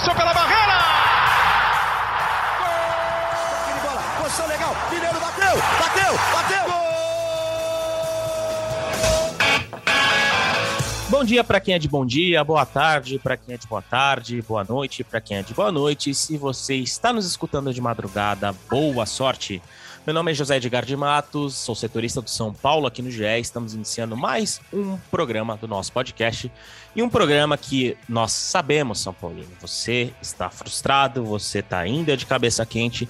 passou pela barreira! Gol! bola, posição legal, Mineiro bateu, bateu, bateu! Gol! Bom dia para quem é de bom dia, boa tarde para quem é de boa tarde, boa noite para quem é de boa noite. Se você está nos escutando de madrugada, boa sorte. Meu nome é José Edgar de Matos, sou setorista do São Paulo aqui no GE. Estamos iniciando mais um programa do nosso podcast e um programa que nós sabemos, São Paulino, você está frustrado, você está ainda de cabeça quente,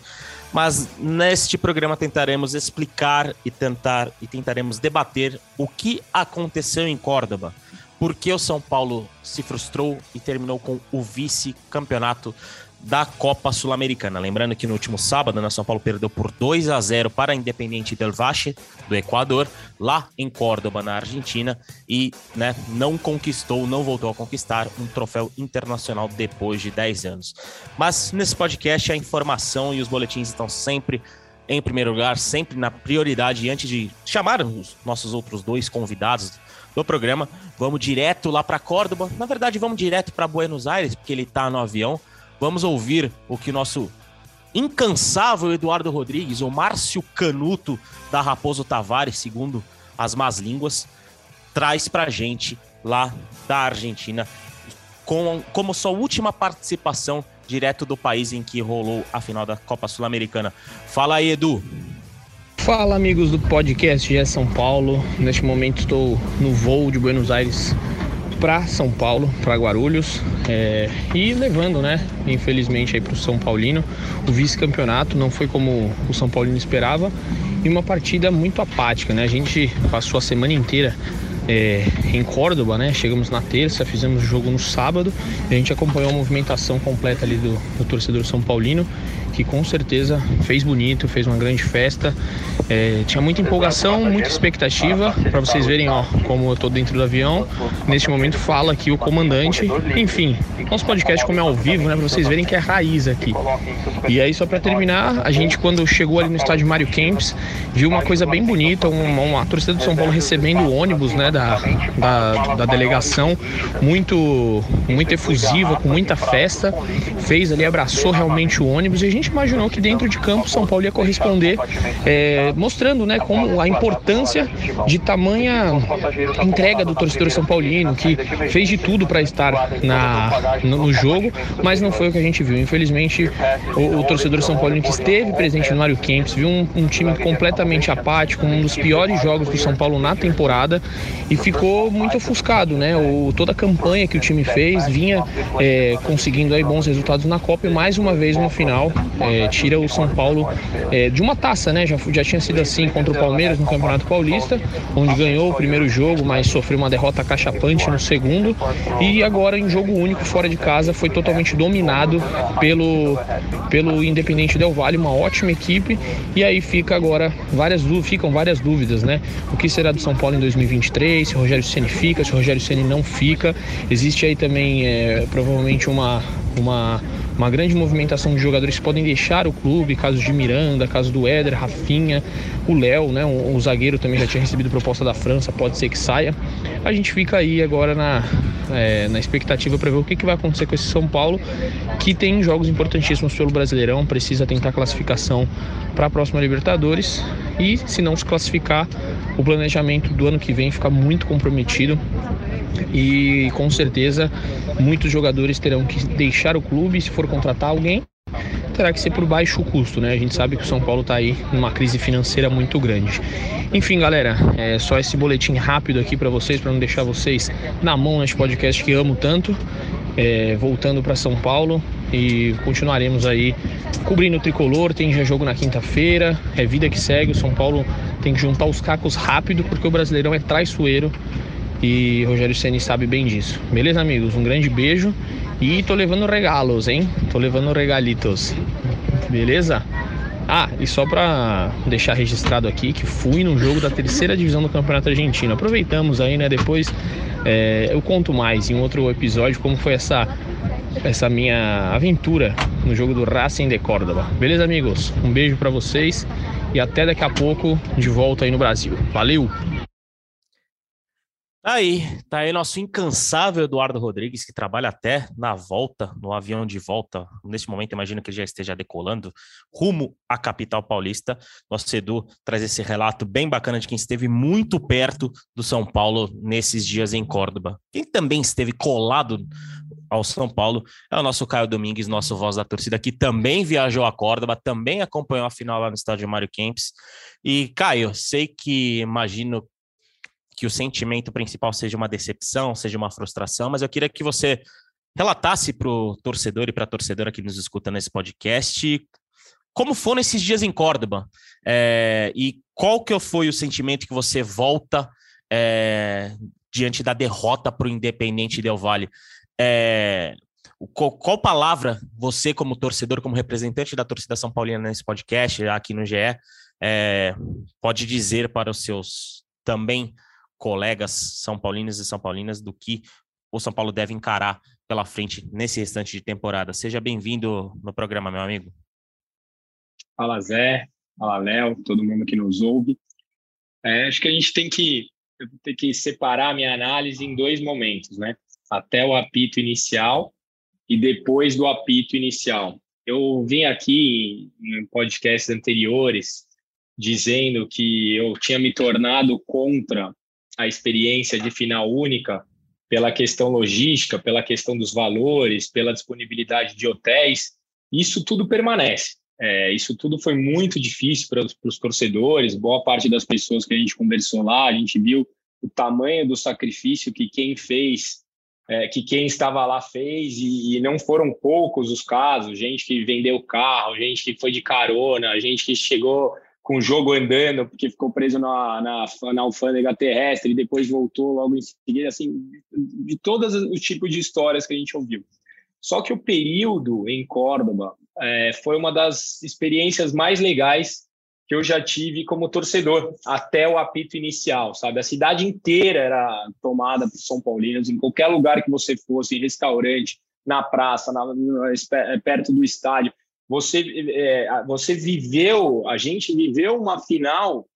mas neste programa tentaremos explicar e tentar e tentaremos debater o que aconteceu em Córdoba. Por que o São Paulo se frustrou e terminou com o vice-campeonato da Copa Sul-Americana. Lembrando que no último sábado, né, São Paulo perdeu por 2 a 0 para a Independiente del Valle, do Equador, lá em Córdoba, na Argentina, e né, não conquistou, não voltou a conquistar um troféu internacional depois de 10 anos. Mas nesse podcast a informação e os boletins estão sempre em primeiro lugar, sempre na prioridade. Antes de chamar os nossos outros dois convidados do programa, vamos direto lá para Córdoba. Na verdade, vamos direto para Buenos Aires, porque ele está no avião Vamos ouvir o que nosso incansável Eduardo Rodrigues, o Márcio Canuto da Raposo Tavares, segundo as más línguas, traz pra gente lá da Argentina, com, como sua última participação direto do país em que rolou a final da Copa Sul-Americana. Fala aí, Edu. Fala, amigos do podcast GE São Paulo. Neste momento estou no voo de Buenos Aires para São Paulo, para Guarulhos, é, e levando, né, infelizmente aí para o São Paulino, o vice-campeonato não foi como o São Paulino esperava e uma partida muito apática, né? A gente passou a semana inteira é, em Córdoba, né? Chegamos na terça, fizemos o jogo no sábado, a gente acompanhou a movimentação completa ali do, do torcedor São Paulino que com certeza fez bonito, fez uma grande festa. É, tinha muita empolgação, muita expectativa. Para vocês verem, ó, como eu estou dentro do avião. Neste momento fala aqui o comandante. Enfim, nosso podcast como é ao vivo, né? Para vocês verem que é raiz aqui. E aí, só para terminar, a gente quando chegou ali no estádio Mário Kempis, viu uma coisa bem bonita, uma, uma torcida do São Paulo recebendo o ônibus, né? Da, da, da delegação, muito, muito efusiva, com muita festa. Fez ali, abraçou realmente o ônibus e a gente gente imaginou que dentro de campo São Paulo ia corresponder, é, mostrando né, como a importância de tamanha entrega do torcedor São Paulino, que fez de tudo para estar na, no, jogo, mas não foi o que a gente viu. Infelizmente, o, o torcedor São Paulino que esteve presente no Mário Kempis viu um, um, time completamente apático, um dos piores jogos do São Paulo na temporada e ficou muito ofuscado, né? O, toda a campanha que o time fez vinha é, conseguindo aí bons resultados na Copa e mais uma vez no final é, tira o São Paulo é, de uma taça, né? Já, já tinha sido assim contra o Palmeiras no Campeonato Paulista, onde ganhou o primeiro jogo, mas sofreu uma derrota cachapante no segundo. E agora em jogo único fora de casa foi totalmente dominado pelo, pelo Independente Del Valle, uma ótima equipe. E aí fica agora várias ficam várias dúvidas, né? O que será do São Paulo em 2023? Se o Rogério Ceni fica, se o Rogério Ceni não fica. Existe aí também é, provavelmente uma uma uma grande movimentação de jogadores que podem deixar o clube, caso de Miranda, caso do Éder, Rafinha, o Léo, né? O, o, zagueiro também já tinha recebido proposta da França, pode ser que saia. A gente fica aí agora na, é, na expectativa para ver o que, que vai acontecer com esse São Paulo, que tem jogos importantíssimos pelo Brasileirão, precisa tentar classificação para a próxima Libertadores e se não se classificar, o planejamento do ano que vem fica muito comprometido e com certeza muitos jogadores terão que deixar o clube se for contratar alguém terá que ser por baixo custo, né? A gente sabe que o São Paulo está aí numa crise financeira muito grande. Enfim, galera, é só esse boletim rápido aqui para vocês, para não deixar vocês na mão neste podcast que amo tanto. É, voltando para São Paulo e continuaremos aí cobrindo o tricolor. Tem já jogo na quinta-feira, é vida que segue. O São Paulo tem que juntar os cacos rápido porque o Brasileirão é traiçoeiro e Rogério Ceni sabe bem disso. Beleza, amigos? Um grande beijo e tô levando regalos, hein? Tô levando regalitos. Beleza? Ah, e só para deixar registrado aqui que fui no jogo da terceira divisão do Campeonato Argentino. Aproveitamos aí, né? Depois é, eu conto mais em outro episódio como foi essa essa minha aventura no jogo do Racing de Córdoba. Beleza, amigos? Um beijo para vocês e até daqui a pouco de volta aí no Brasil. Valeu! Aí, tá aí nosso incansável Eduardo Rodrigues, que trabalha até na volta, no avião de volta. Nesse momento, imagino que ele já esteja decolando rumo à capital paulista. Nosso Edu traz esse relato bem bacana de quem esteve muito perto do São Paulo nesses dias em Córdoba. Quem também esteve colado ao São Paulo é o nosso Caio Domingues, nosso voz da torcida, que também viajou a Córdoba, também acompanhou a final lá no estádio Mário Kempis. E, Caio, sei que imagino que o sentimento principal seja uma decepção, seja uma frustração, mas eu queria que você relatasse para o torcedor e para a torcedora que nos escuta nesse podcast como foram esses dias em Córdoba é, e qual que foi o sentimento que você volta é, diante da derrota para o Independente Del Vale. É, qual, qual, palavra você, como torcedor, como representante da torcida São Paulina nesse podcast, aqui no GE, pode dizer para os seus também colegas são paulinos e são paulinas do que o São Paulo deve encarar pela frente nesse restante de temporada. Seja bem-vindo no programa, meu amigo. Fala Zé, fala Léo, todo mundo que nos ouve. É, acho que a gente tem que, tem que separar a minha análise em dois momentos, né? Até o apito inicial e depois do apito inicial. Eu vim aqui em podcasts anteriores dizendo que eu tinha me tornado contra a experiência de final única pela questão logística, pela questão dos valores, pela disponibilidade de hotéis, isso tudo permanece. É, isso tudo foi muito difícil para os torcedores, boa parte das pessoas que a gente conversou lá, a gente viu o tamanho do sacrifício que quem fez, é, que quem estava lá fez, e, e, não foram poucos os casos, gente que vendeu carro, gente que foi de carona, gente que chegou com o jogo andando, porque ficou preso na, na, na alfândega terrestre e depois voltou logo em seguida, assim, de todos os tipos de histórias que a gente ouviu. Só que o período em Córdoba é, foi uma das experiências mais legais que eu já tive como torcedor, até o apito inicial, sabe? A cidade inteira era tomada por São Paulinos, em qualquer lugar que você fosse, em restaurante, na praça, na, perto do estádio, você, é, você viveu, a gente viveu uma final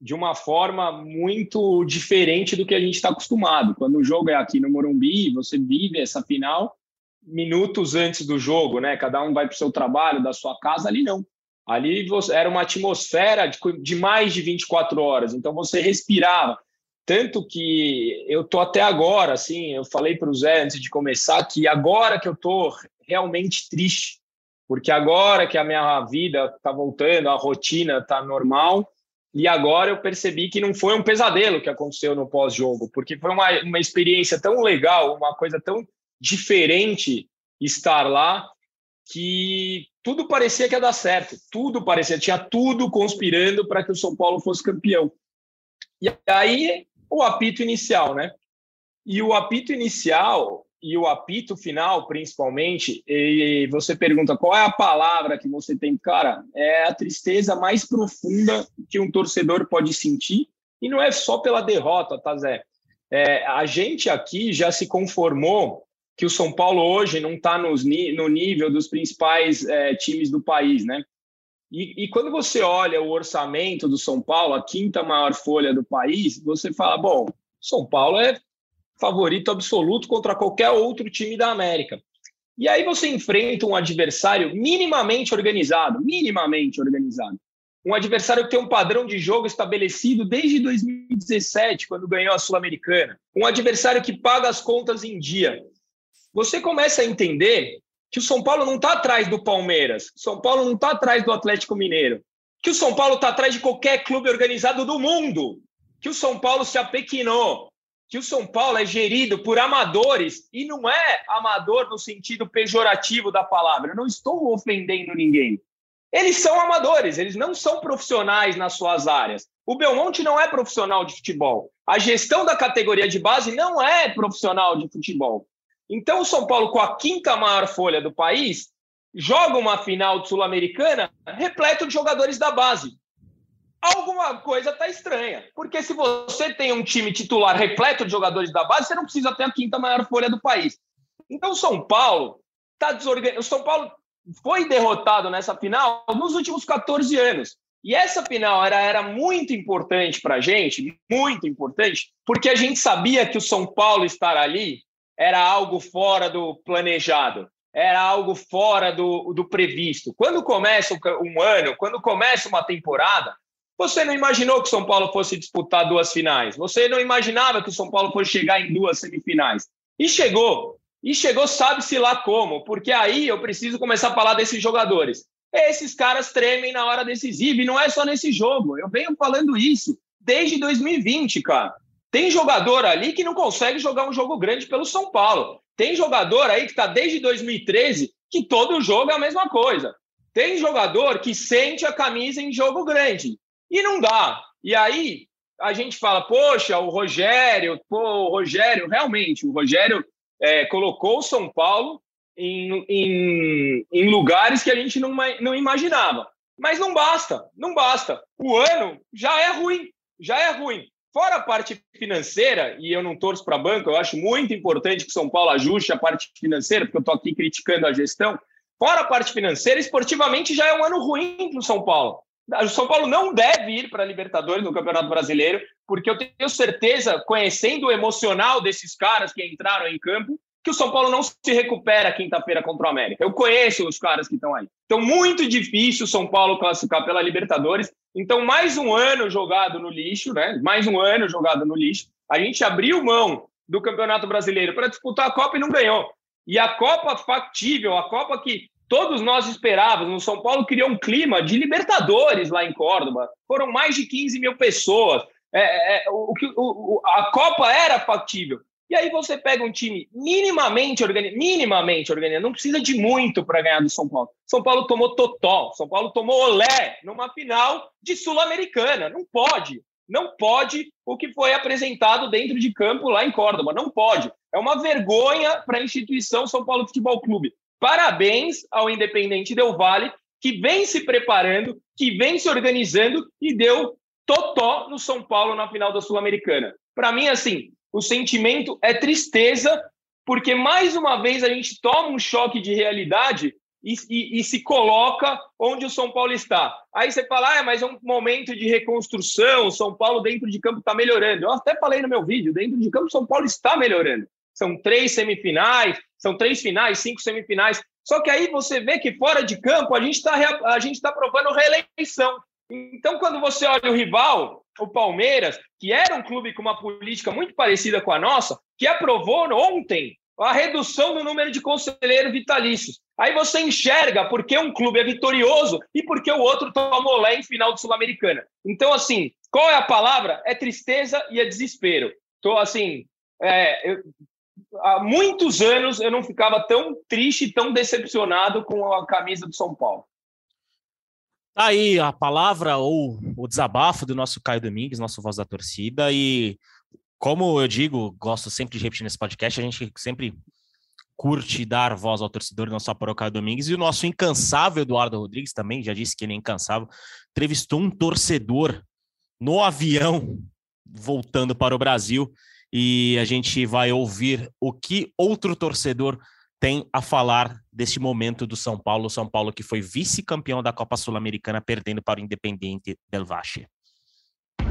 de uma forma muito diferente do que a gente está acostumado. Quando o jogo é aqui no Morumbi, você vive essa final minutos antes do jogo, né? Cada um vai para o seu trabalho, da sua casa, ali não. Ali você, era uma atmosfera de, de mais de 24 horas, então você respirava. Tanto que eu tô até agora, assim, eu falei para o Zé antes de começar que agora que eu tô realmente triste porque agora que a minha vida está voltando, a rotina está normal, e agora eu percebi que não foi um pesadelo que aconteceu no pós-jogo, porque foi uma, uma experiência tão legal, uma coisa tão diferente estar lá, que tudo parecia que ia dar certo, tudo parecia, tinha tudo conspirando para que o São Paulo fosse campeão. E aí o apito inicial, né? E o apito inicial, e o apito final, principalmente, e você pergunta qual é a palavra que você tem, cara, é a tristeza mais profunda que um torcedor pode sentir, e não é só pela derrota, tá, Zé? É, a gente aqui já se conformou que o São Paulo hoje não está no nível dos principais é, times do país, né? E, e, quando você olha o orçamento do São Paulo, a quinta maior folha do país, você fala, bom, São Paulo é favorito absoluto contra qualquer outro time da América. E aí você enfrenta um adversário minimamente organizado, minimamente organizado. Um adversário que tem um padrão de jogo estabelecido desde 2017, quando ganhou a Sul-Americana. Um adversário que paga as contas em dia. Você começa a entender que o São Paulo não está atrás do Palmeiras, São Paulo não está atrás do Atlético Mineiro, que o São Paulo está atrás de qualquer clube organizado do mundo, que o São Paulo se apequinou, que o São Paulo é gerido por amadores e não é amador no sentido pejorativo da palavra. Eu não estou ofendendo ninguém. Eles são amadores, eles não são profissionais nas suas áreas. O Belmonte não é profissional de futebol. A gestão da categoria de base não é profissional de futebol. Então, o São Paulo, com a quinta maior folha do país, joga uma final sul-americana repleto de jogadores da base alguma coisa está estranha. Porque se você tem um time titular repleto de jogadores da base, você não precisa ter a quinta maior folha do país. Então, o São Paulo está desorganizado. São Paulo foi derrotado nessa final nos últimos 14 anos. E essa final era, era muito importante para a gente, muito importante, porque a gente sabia que o São Paulo estar ali era algo fora do planejado, era algo fora do, do previsto. Quando começa um ano, quando começa uma temporada, você não imaginou que o São Paulo fosse disputar duas finais. Você não imaginava que o São Paulo fosse chegar em duas semifinais. E chegou. E chegou, sabe-se lá como, porque aí eu preciso começar a falar desses jogadores. Esses caras tremem na hora decisiva, e não é só nesse jogo. Eu venho falando isso desde 2020, cara. Tem jogador ali que não consegue jogar um jogo grande pelo São Paulo. Tem jogador aí que está desde 2013 que todo jogo é a mesma coisa. Tem jogador que sente a camisa em jogo grande e não dá. E aí a gente fala, poxa, o Rogério, pô, o Rogério, realmente, o Rogério é, colocou o São Paulo em, em, em lugares que a gente não, não imaginava. Mas não basta, não basta. O ano já é ruim, já é ruim. Fora a parte financeira, e eu não torço para banco, eu acho muito importante que São Paulo ajuste a parte financeira, porque eu estou aqui criticando a gestão. Fora a parte financeira, esportivamente já é um ano ruim para o São Paulo. O São Paulo não deve ir para a Libertadores no Campeonato Brasileiro, porque eu tenho certeza, conhecendo o emocional desses caras que entraram em campo, que o São Paulo não se recupera quinta-feira contra o América. Eu conheço os caras que estão aí. Então, muito difícil o São Paulo classificar pela Libertadores. Então, mais um ano jogado no lixo, né? Mais um ano jogado no lixo. A gente abriu mão do Campeonato Brasileiro para disputar a Copa e não ganhou. E a Copa factível, a Copa que todos nós esperávamos. O São Paulo criou um clima de Libertadores lá em Córdoba. Foram mais de 15 mil pessoas. É, é, é o, o, a Copa era factível. E aí você pega um time minimamente organizado, minimamente organizado, não precisa de muito para ganhar do São Paulo. São Paulo tomou totó, São Paulo tomou olé numa final de Sul-Americana. Não pode. Não pode o que foi apresentado dentro de campo lá em Córdoba. Não pode. É uma vergonha para a instituição São Paulo Futebol Clube. Parabéns ao Independente Del Vale, que vem se preparando, que vem se organizando e deu totó no São Paulo na final da Sul-Americana. Para mim, assim, o sentimento é tristeza, porque mais uma vez a gente toma um choque de realidade e, e, e, se coloca onde o São Paulo está. Aí você fala, ah, mas é um momento de reconstrução, o São Paulo dentro de campo está melhorando. Eu até falei no meu vídeo, dentro de campo o São Paulo está melhorando. São três semifinais, são três finais, cinco semifinais. Só que aí você vê que fora de campo a gente está a gente está provando reeleição. Então, quando você olha o rival, o Palmeiras, que era um clube com uma política muito parecida com a nossa, que aprovou ontem a redução do número de conselheiros vitalícios. Aí você enxerga porque um clube é vitorioso e porque o outro tomou lé em final de Sul-Americana. Então, assim, qual é a palavra? É tristeza e é desespero. Tô assim, é, eu, há muitos anos eu não ficava tão triste, tão decepcionado com a camisa do São Paulo. Tá aí a palavra ou o desabafo do nosso Caio Domingues, nosso voz da torcida. E como eu digo, gosto sempre de repetir nesse podcast, a gente sempre curte dar voz ao torcedor, não só para o Caio Domingues. E o nosso incansável Eduardo Rodrigues também, já disse que ele é incansável, entrevistou um torcedor no avião voltando para o Brasil e a gente vai ouvir o que outro torcedor tem a falar deste momento do São Paulo, São Paulo que foi vice-campeão da Copa Sul-Americana, perdendo para o Independiente Del Valle.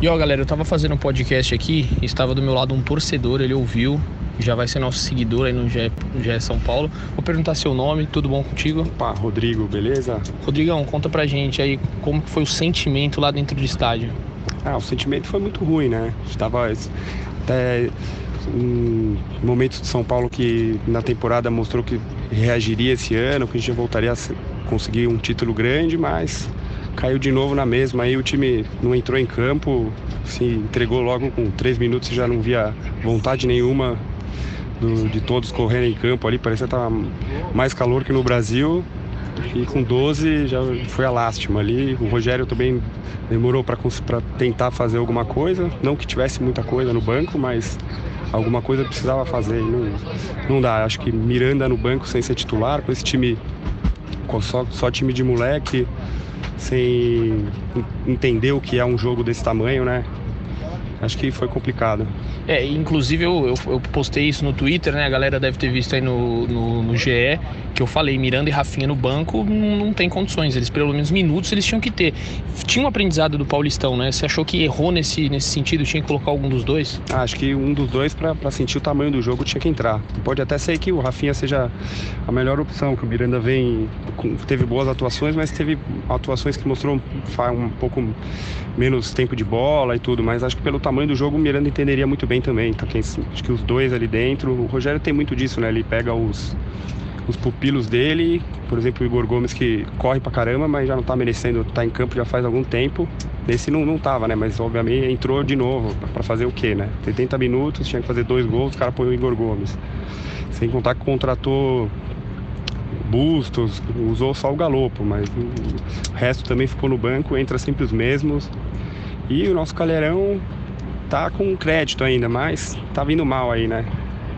E ó, galera, eu tava fazendo um podcast aqui, estava do meu lado um torcedor, ele ouviu, já vai ser nosso seguidor aí no GE, GE São Paulo. Vou perguntar seu nome, tudo bom contigo? Opa, Rodrigo, beleza? Rodrigão, conta pra gente aí como foi o sentimento lá dentro do estádio. Ah, o sentimento foi muito ruim, né? Estava até em momentos de São Paulo que na temporada mostrou que reagiria esse ano, que a gente voltaria a conseguir um título grande, mas caiu de novo na mesma. Aí o time não entrou em campo, se entregou logo com três minutos e já não via vontade nenhuma do, de todos correndo em campo ali. Parecia que estava mais calor que no Brasil. E com 12 já foi a lástima ali. O Rogério também demorou para tentar fazer alguma coisa. Não que tivesse muita coisa no banco, mas alguma coisa precisava fazer. Não, não dá. Acho que Miranda no banco sem ser titular, com esse time, com só, só time de moleque, sem entender o que é um jogo desse tamanho, né? Acho que foi complicado. É, inclusive eu, eu, eu, postei isso no Twitter, né? A galera deve ter visto aí no, no, no GE, que eu falei, Miranda e Rafinha no banco, não, não tem condições. Eles, pelo menos minutos, eles tinham que ter. Tinha um aprendizado do Paulistão, né? Você achou que errou nesse, nesse sentido? Tinha que colocar algum dos dois? Ah, acho que um dos dois, para sentir o tamanho do jogo, tinha que entrar. Pode até ser que o Rafinha seja a melhor opção, que o Miranda vem, teve boas atuações, mas teve atuações que mostrou um pouco menos tempo de bola e tudo, mas acho que pelo tamanho do jogo o Miranda entenderia muito bem também. Então, acho que os dois ali dentro, o Rogério tem muito disso, né? Ele pega os, os pupilos dele, por exemplo, o Igor Gomes que corre pra caramba, mas já não tá merecendo estar tá em campo já faz algum tempo. Nesse não, não tava, né? Mas obviamente entrou de novo para fazer o quê, né? 70 minutos, tinha que fazer dois gols, o cara põe o Igor Gomes. Sem contar que contratou Bustos, usou só o Galopo, mas o resto também ficou no banco, entra sempre os mesmos. E o nosso Calheirão tá com crédito ainda, mas tá vindo mal aí, né?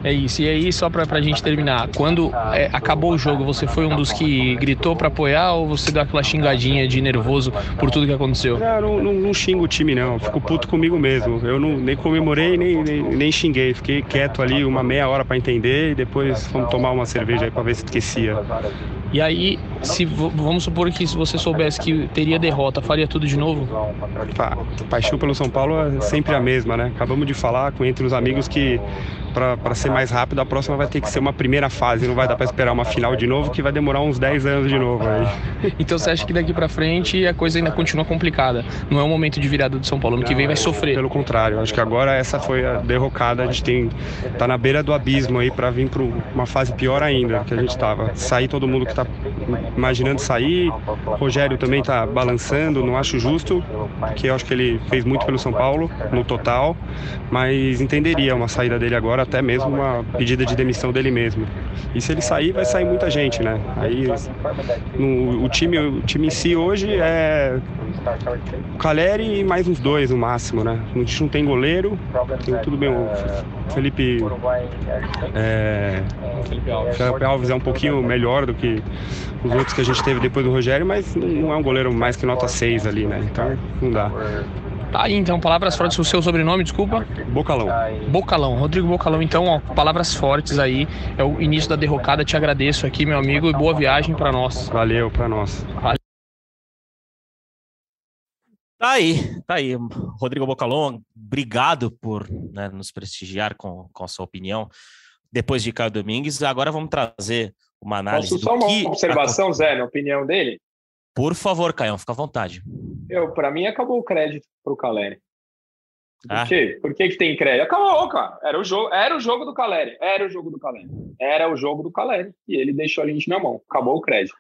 É isso. E aí, só pra, pra gente terminar, quando é, acabou o jogo, você foi um dos que gritou para apoiar ou você deu aquela xingadinha de nervoso por tudo que aconteceu? Não, não, não, não xingo o time, não. Fico puto comigo mesmo. Eu não, nem comemorei, nem, nem, nem xinguei. Fiquei quieto ali uma meia hora para entender e depois fomos tomar uma cerveja aí pra ver se esquecia. E aí, se vamos supor que se você soubesse que teria derrota, faria tudo de novo? Pa, paixão pelo São Paulo é sempre a mesma, né? Acabamos de falar com entre os amigos que para ser mais rápido, a próxima vai ter que ser uma primeira fase, não vai dar para esperar uma final de novo, que vai demorar uns 10 anos de novo aí. Então você acha que daqui para frente a coisa ainda continua complicada? Não é um momento de virada do São Paulo, ano que vem vai sofrer. Pelo contrário, acho que agora essa foi a derrocada, a gente tem tá na beira do abismo aí para vir para uma fase pior ainda que a gente estava. Sair todo mundo que está imaginando sair, Rogério também está balançando, não acho justo, que eu acho que ele fez muito pelo São Paulo no total, mas entenderia uma saída dele agora até mesmo uma pedida de demissão dele mesmo. E se ele sair, vai sair muita gente, né? Aí no, o, time, o time em si hoje é Caleri e mais uns dois no máximo, né? A gente não tem goleiro, tem tudo bem. O Felipe, é, Felipe Alves é um pouquinho melhor do que os outros que a gente teve depois do Rogério, mas não é um goleiro mais que nota 6 ali, né? Então não dá. Tá aí, então, palavras fortes o seu sobrenome, desculpa. Bocalão. Bocalão, Rodrigo Bocalão. Então, ó, palavras fortes aí. É o início da derrocada. Te agradeço aqui, meu amigo, e boa viagem para nós. Valeu, para nós. Valeu. Tá aí, tá aí. Rodrigo Bocalão, obrigado por né, nos prestigiar com, com a sua opinião. Depois de Caio Domingues, agora vamos trazer uma análise. Posso só uma observação, Zé, na opinião dele? Por favor, Caio, fica à vontade. Eu, para mim, acabou o crédito pro Caleri. Por ah. quê? Por que, que tem crédito? Acabou, cara. Era o, jogo, era o jogo do Caleri. Era o jogo do Caleri. Era o jogo do Caleri. E ele deixou a gente na mão. Acabou o crédito.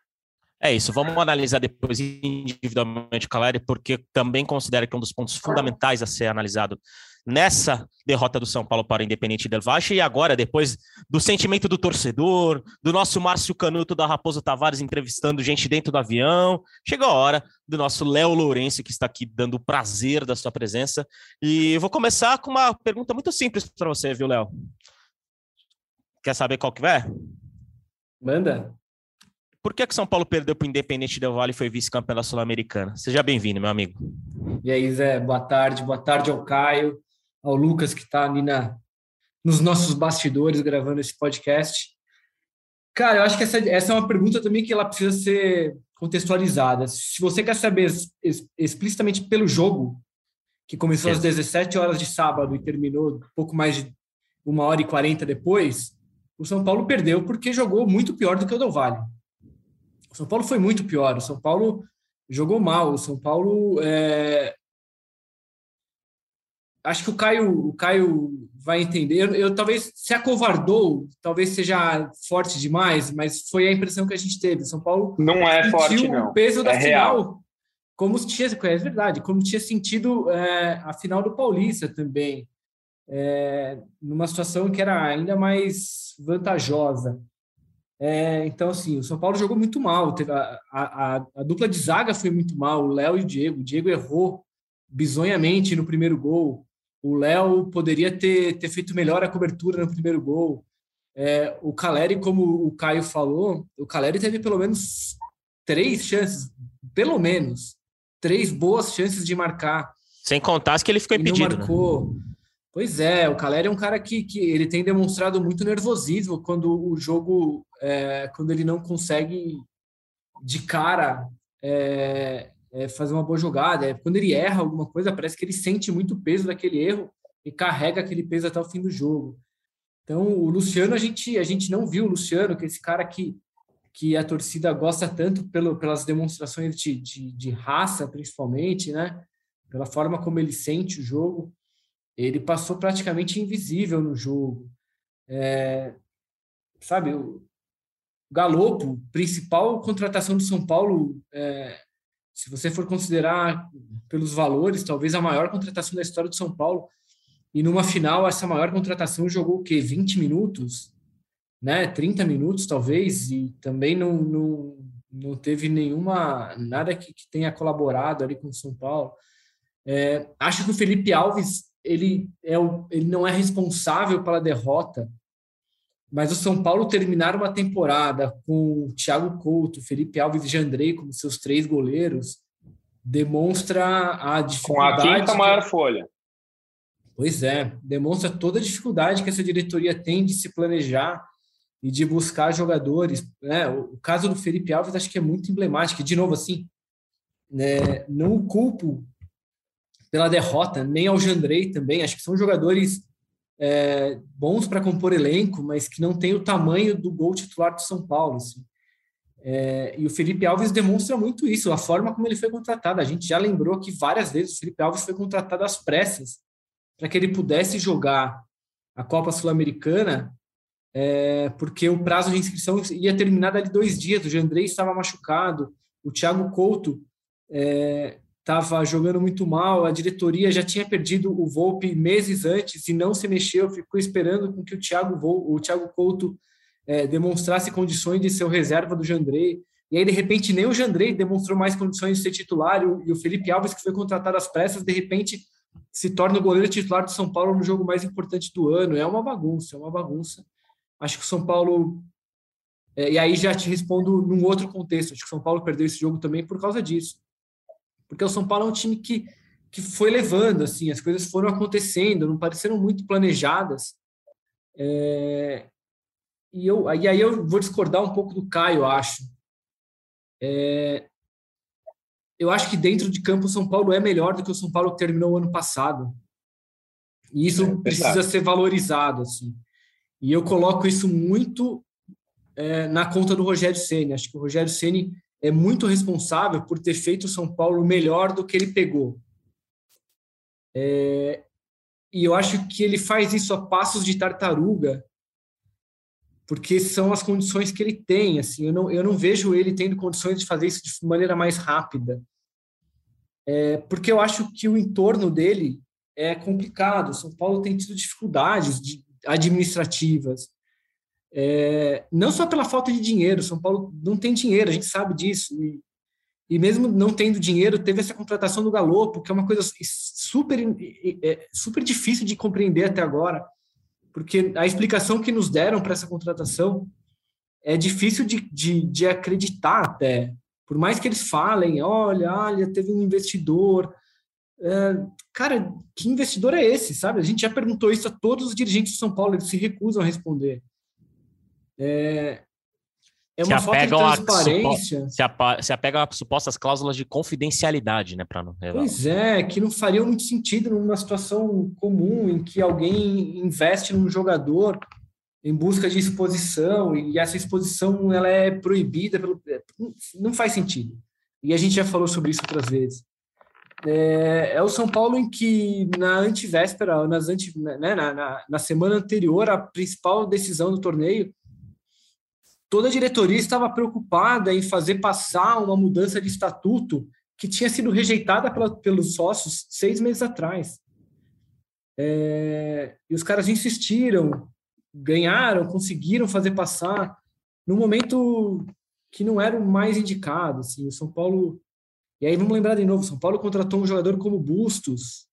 É isso, vamos analisar depois individualmente o Caleri, porque também considero que é um dos pontos fundamentais a ser analisado nessa derrota do São Paulo para o Independente Del Valle e agora, depois do sentimento do torcedor, do nosso Márcio Canuto da Raposo Tavares entrevistando gente dentro do avião, chegou a hora do nosso Léo Lourenço, que está aqui dando o prazer da sua presença. E eu vou começar com uma pergunta muito simples para você, viu, Léo? Quer saber qual que é? Manda. Por que, que São Paulo perdeu para o Independente Del Valle e foi vice-campeão da Sul-Americana? Seja bem-vindo, meu amigo. E aí, Zé, boa tarde. Boa tarde ao Caio ao Lucas, que está ali na, nos nossos bastidores gravando esse podcast. Cara, eu acho que essa, essa é uma pergunta também que ela precisa ser contextualizada. Se você quer saber explicitamente pelo jogo, que começou às 17 horas de sábado e terminou pouco mais de uma hora e 40 depois, o São Paulo perdeu porque jogou muito pior do que o Del Valle. O São Paulo foi muito pior. O São Paulo jogou mal. O São Paulo é, acho que o Caio, o Caio vai entender. Eu, eu, talvez se acovardou, talvez seja forte demais, mas foi a impressão que a gente teve. São Paulo não é forte, não. O peso é da real. final, como tinha, é verdade, como tinha sentido é, a final do Paulista também, é, numa situação que era ainda mais vantajosa. É, então, assim, o São Paulo jogou muito mal. A, a, a, dupla de zaga foi muito mal, o Léo e o Diego. O Diego errou bizonhamente no primeiro gol. O Léo poderia ter, ter feito melhor a cobertura no primeiro gol. É, o Caleri, como o Caio falou, o Caleri teve pelo menos três chances, pelo menos, três boas chances de marcar. Sem contar as que ele ficou impedido. Não né? marcou. Né? Pois é, o Caleri é um cara que, que ele tem demonstrado muito nervosismo quando o jogo, é, quando ele não consegue de cara é, é, fazer uma boa jogada. É, quando ele erra alguma coisa, parece que ele sente muito peso daquele erro e carrega aquele peso até o fim do jogo. Então, o Luciano, a gente, a gente não viu o Luciano, que é esse cara que, que a torcida gosta tanto pelo, pelas demonstrações de, de, de raça, principalmente, né? Pela forma como ele sente o jogo ele passou praticamente invisível no jogo. É, sabe, o Galopo, principal contratação do São Paulo, é, se você for considerar pelos valores, talvez a maior contratação da história do São Paulo. E numa final, essa maior contratação jogou o quê? 20 minutos? Né? 30 minutos, talvez, e também não, não, não teve nenhuma, nada que, que tenha colaborado ali com o São Paulo. É, acho que o Felipe Alves ele, é o, ele não é responsável pela derrota, mas o São Paulo terminar uma temporada com o Thiago Couto, Felipe Alves e Jandrei como seus três goleiros demonstra a dificuldade. Com a quinta maior folha. Pois é, demonstra toda a dificuldade que essa diretoria tem de se planejar e de buscar jogadores. Né? O caso do Felipe Alves acho que é muito emblemático. De novo, assim, né, não o culpo pela derrota, nem ao Jandrei também. Acho que são jogadores é, bons para compor elenco, mas que não têm o tamanho do gol titular do São Paulo. Assim. É, e o Felipe Alves demonstra muito isso, a forma como ele foi contratado. A gente já lembrou que várias vezes o Felipe Alves foi contratado às pressas para que ele pudesse jogar a Copa Sul-Americana, é, porque o prazo de inscrição ia terminar dali dois dias. O Jandrei estava machucado, o Thiago Couto é, estava jogando muito mal, a diretoria já tinha perdido o Volpe meses antes e não se mexeu, ficou esperando com que o Thiago, Vol, o Thiago Couto é, demonstrasse condições de ser o reserva do Jandrei. E aí, de repente, nem o Jandrei demonstrou mais condições de ser titular, e o Felipe Alves, que foi contratado às pressas, de repente se torna o goleiro titular do São Paulo no jogo mais importante do ano. É uma bagunça, é uma bagunça. Acho que o São Paulo. É, e aí já te respondo num outro contexto. Acho que o São Paulo perdeu esse jogo também por causa disso porque o São Paulo é um time que, que foi levando, assim, as coisas foram acontecendo, não pareceram muito planejadas. É, e, eu, e aí eu vou discordar um pouco do Caio, acho. É, eu acho que dentro de campo o São Paulo é melhor do que o São Paulo terminou o ano passado. E isso é, precisa ser valorizado, assim. E eu coloco isso muito é, na conta do Rogério Ceni. Acho que o Rogério Ceni é muito responsável por ter feito o São Paulo melhor do que ele pegou. É, e eu acho que ele faz isso a passos de tartaruga, porque são as condições que ele tem. Assim, eu não, eu não vejo ele tendo condições de fazer isso de maneira mais rápida, é, porque eu acho que o entorno dele é complicado. São Paulo tem tido dificuldades de, administrativas. É, não só pela falta de dinheiro, São Paulo não tem dinheiro, a gente sabe disso. E, e mesmo não tendo dinheiro, teve essa contratação do Galopo, que é uma coisa super, é, super difícil de compreender até agora, porque a explicação que nos deram para essa contratação é difícil de, de, de, acreditar até. Por mais que eles falem, olha, olha, teve um investidor. É, cara, que investidor é esse, sabe? A gente já perguntou isso a todos os dirigentes de São Paulo, eles se recusam a responder. É, é uma falta de transparência. A, se, apa, se apega a supostas cláusulas de confidencialidade, né? Para não. Pois é, que não faria muito sentido numa situação comum em que alguém investe num jogador em busca de exposição e essa exposição ela é proibida pelo não faz sentido e a gente já falou sobre isso outras vezes é, é o São Paulo em que na antivéspera nas anti, né, na, na, na semana anterior à principal decisão do torneio toda a diretoria estava preocupada em fazer passar uma mudança de estatuto que tinha sido rejeitada pela, pelos sócios seis meses atrás. É, e os caras insistiram, ganharam, conseguiram fazer passar no momento que não era o mais indicado. Assim, o São Paulo. E aí vamos lembrar de novo: São Paulo contratou um jogador como Bustos,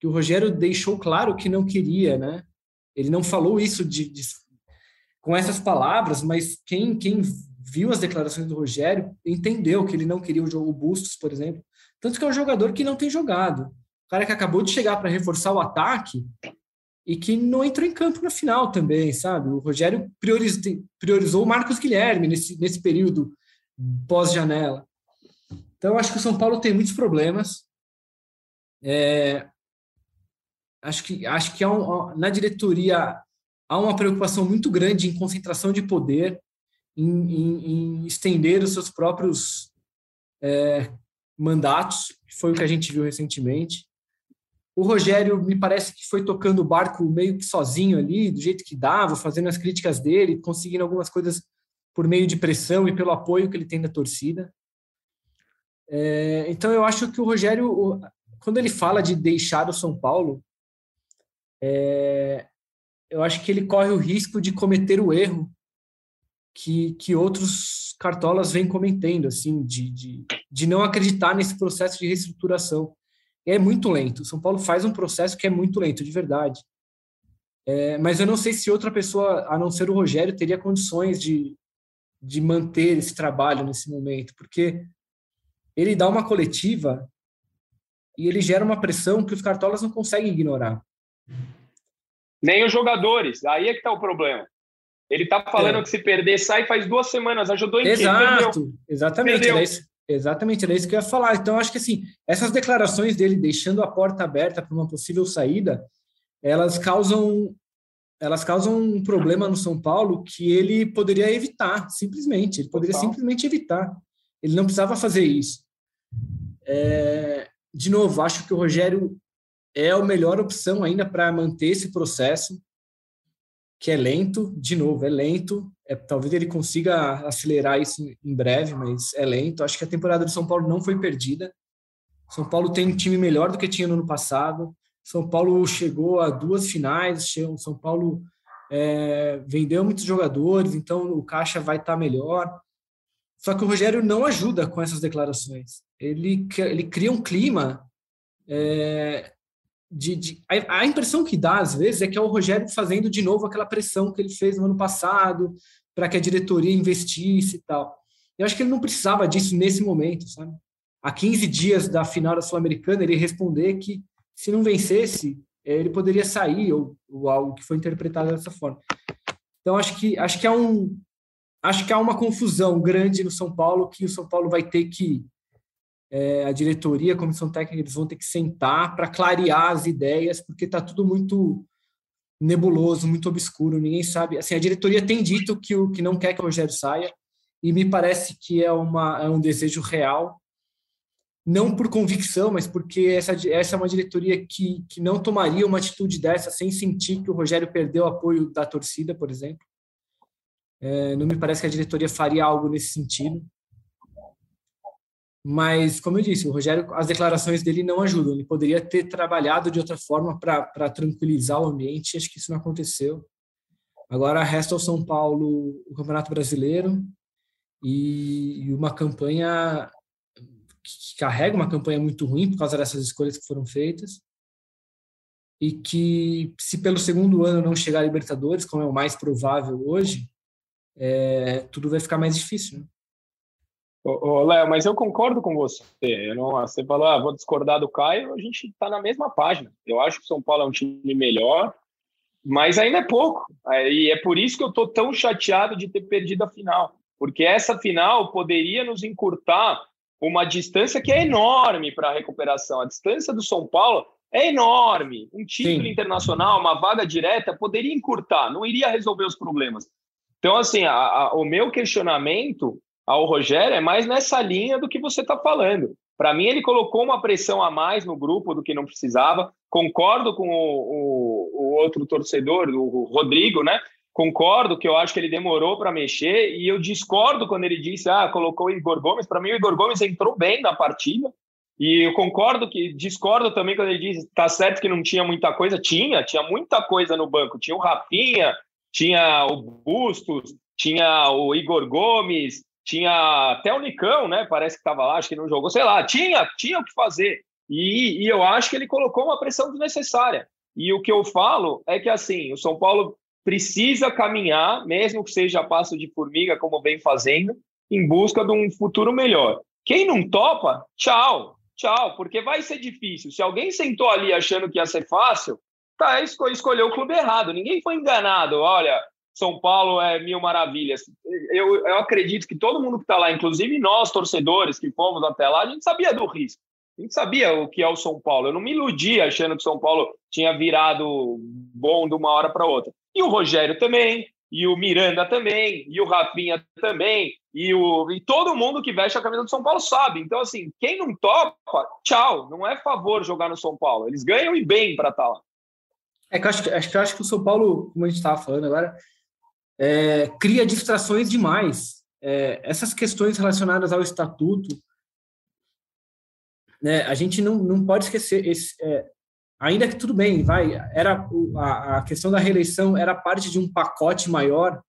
que o Rogério deixou claro que não queria, né? Ele não falou isso de, de com essas palavras, mas quem, quem viu as declarações do Rogério entendeu que ele não queria o jogo Bustos, por exemplo. Tanto que é um jogador que não tem jogado. O cara que acabou de chegar para reforçar o ataque e que não entrou em campo na final também, sabe? O Rogério priorizou, priorizou o Marcos Guilherme nesse, nesse período pós-janela. Então, acho que o São Paulo tem muitos problemas. É, acho que, acho que há um, na diretoria há uma preocupação muito grande em concentração de poder, em, em, em estender os seus próprios é, mandatos, foi o que a gente viu recentemente. O Rogério me parece que foi tocando o barco meio que sozinho ali, do jeito que dava, fazendo as críticas dele, conseguindo algumas coisas por meio de pressão e pelo apoio que ele tem da torcida. É, então eu acho que o Rogério, quando ele fala de deixar o São Paulo, é, eu acho que ele corre o risco de cometer o erro que, que outros cartolas vêm cometendo, assim, de, de, de não acreditar nesse processo de reestruturação. É muito lento. São Paulo faz um processo que é muito lento, de verdade. É, mas eu não sei se outra pessoa, a não ser o Rogério, teria condições de, de manter esse trabalho nesse momento, porque ele dá uma coletiva e ele gera uma pressão que os cartolas não conseguem ignorar. Nem os jogadores, aí é que está o problema. Ele está falando é. que se perder, sai faz duas semanas, ajudou em Exato, exatamente. Era isso, exatamente, era isso que eu ia falar. Então, acho que assim, essas declarações dele deixando a porta aberta para uma possível saída, elas causam elas causam um problema no São Paulo que ele poderia evitar, simplesmente. Ele poderia Total. simplesmente evitar. Ele não precisava fazer isso. É, de novo, acho que o Rogério é a melhor opção ainda para manter esse processo, que é lento, de novo, é lento. É, talvez ele consiga acelerar isso em breve, mas é lento. Acho que a temporada do São Paulo não foi perdida. São Paulo tem um time melhor do que tinha no ano passado. São Paulo chegou a duas finais. São Paulo é, vendeu muitos jogadores, então o caixa vai estar tá melhor. Só que o Rogério não ajuda com essas declarações. Ele, ele cria um clima é, de, de a, a, impressão que dá às vezes é que é o Rogério fazendo de novo aquela pressão que ele fez no ano passado para que a diretoria investisse e tal. Eu acho que ele não precisava disso nesse momento, sabe? Há 15 dias da final da Sul-Americana, ele responder que se não vencesse, ele poderia sair ou, ou algo que foi interpretado dessa forma. Então acho que acho que há um acho que há uma confusão grande no São Paulo que o São Paulo vai ter que é, a diretoria, a comissão técnica, eles vão ter que sentar para clarear as ideias, porque está tudo muito nebuloso, muito obscuro, ninguém sabe. Assim, a diretoria tem dito que o que não quer que o Rogério saia, e me parece que é, uma, é um desejo real, não por convicção, mas porque essa, essa é uma diretoria que, que não tomaria uma atitude dessa sem sentir que o Rogério perdeu o apoio da torcida, por exemplo. É, não me parece que a diretoria faria algo nesse sentido. Mas, como eu disse, o Rogério, as declarações dele não ajudam. Ele poderia ter trabalhado de outra forma para tranquilizar o ambiente. Acho que isso não aconteceu. Agora resta ao São Paulo o Campeonato Brasileiro e, e uma campanha que carrega uma campanha muito ruim por causa dessas escolhas que foram feitas e que se pelo segundo ano não chegar a Libertadores, como é o mais provável hoje, é, tudo vai ficar mais difícil. Né? Ô, Léo, mas eu concordo com você. Não, você falou, ah, vou discordar do Caio, a gente está na mesma página. Eu acho que o São Paulo é um time melhor, mas ainda é pouco. E é por isso que eu estou tão chateado de ter perdido a final. Porque essa final poderia nos encurtar uma distância que é enorme para a recuperação. A distância do São Paulo é enorme. Um título Sim. internacional, uma vaga direta, poderia encurtar, não iria resolver os problemas. Então, assim, a, a, o meu questionamento ao Rogério é mais nessa linha do que você está falando. Para mim, ele colocou uma pressão a mais no grupo do que não precisava. Concordo com o, o, o outro torcedor, o Rodrigo, né? Concordo que eu acho que ele demorou para mexer e eu discordo quando ele disse, ah, colocou o Igor Gomes. Para mim, o Igor Gomes entrou bem na partida. E eu concordo que discordo também quando ele diz, tá certo que não tinha muita coisa, tinha, tinha muita coisa no banco. Tinha o Rafinha, tinha o Bustos, tinha o Igor Gomes, tinha até o Nicão, né? Parece que estava lá, acho que não jogou, sei lá, tinha, tinha o que fazer. E, e, eu acho que ele colocou uma pressão desnecessária. E o que eu falo é que assim, o São Paulo precisa caminhar, mesmo que seja passo de formiga, como vem fazendo, em busca de um futuro melhor. Quem não topa, tchau, tchau, porque vai ser difícil. Se alguém sentou ali achando que ia ser fácil, tá, escolheu o clube errado. Ninguém foi enganado. Olha, São Paulo é mil maravilhas. Eu, eu acredito que todo mundo que está lá, inclusive nós, torcedores que fomos até lá, a gente sabia do risco. A gente sabia o que é o São Paulo. Eu não me iludi achando que o São Paulo tinha virado bom de uma hora para outra. E o Rogério também, e o Miranda também, e o Rafinha também, e, o, e todo mundo que veste a camisa do São Paulo sabe. Então, assim, quem não topa, tchau. Não é favor jogar no São Paulo. Eles ganham e bem para estar tá lá. É que eu acho, acho, que, acho que o São Paulo, como a gente estava falando agora, é, cria distrações demais. É, essas questões relacionadas ao estatuto, né, a gente não, não pode esquecer, esse, é, ainda que tudo bem, vai, era a, a, questão da reeleição era parte de um pacote maior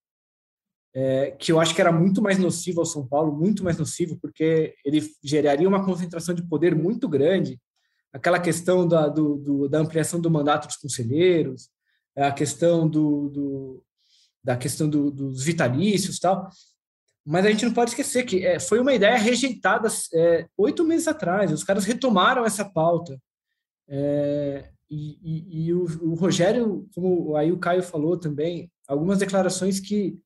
é, que eu acho que era muito mais nocivo ao São Paulo, muito mais nocivo, porque ele geraria uma concentração de poder muito grande, aquela questão da, do, do, da ampliação do mandato dos conselheiros, a questão do, do da questão dos vitalícios tal, mas a gente não pode esquecer que é, foi uma ideia rejeitada é, oito meses atrás. Os caras retomaram essa pauta. É, e, e, e o, o, Rogério, como aí o Caio falou também, algumas declarações que,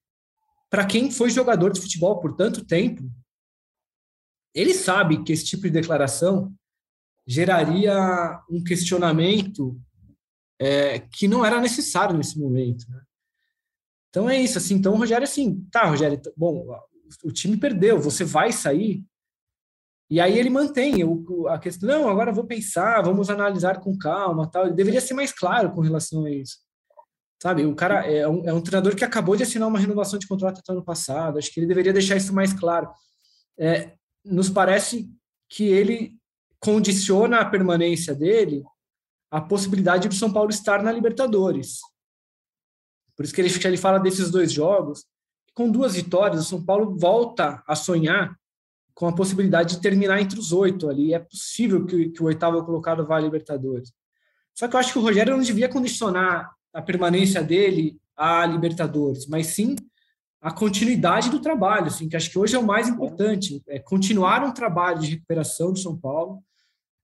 para quem foi jogador de futebol por tanto tempo, ele sabe que esse tipo de declaração geraria um questionamento é, que não era necessário nesse momento. Né? Então é isso, assim. Então o Rogério, assim, tá, Rogério, bom, o time perdeu, você vai sair. E aí ele mantém o, a questão, não, agora vou pensar, vamos analisar com calma, tal. Ele deveria ser mais claro com relação a isso. Sabe, o cara é um, é um treinador que acabou de assinar uma renovação de contrato até ano passado, acho que ele deveria deixar isso mais claro. É, nos parece que ele condiciona a permanência dele a possibilidade do São Paulo estar na Libertadores. Por isso que ele, ele fala desses dois jogos. Com duas vitórias, o São Paulo volta a sonhar com a possibilidade de terminar entre os oito ali. É possível que, que o oitavo colocado vá à Libertadores. Só que eu acho que o Rogério não devia condicionar a permanência dele à Libertadores, mas sim a continuidade do trabalho, assim, que acho que hoje é o mais importante, é continuar um trabalho de recuperação do São Paulo.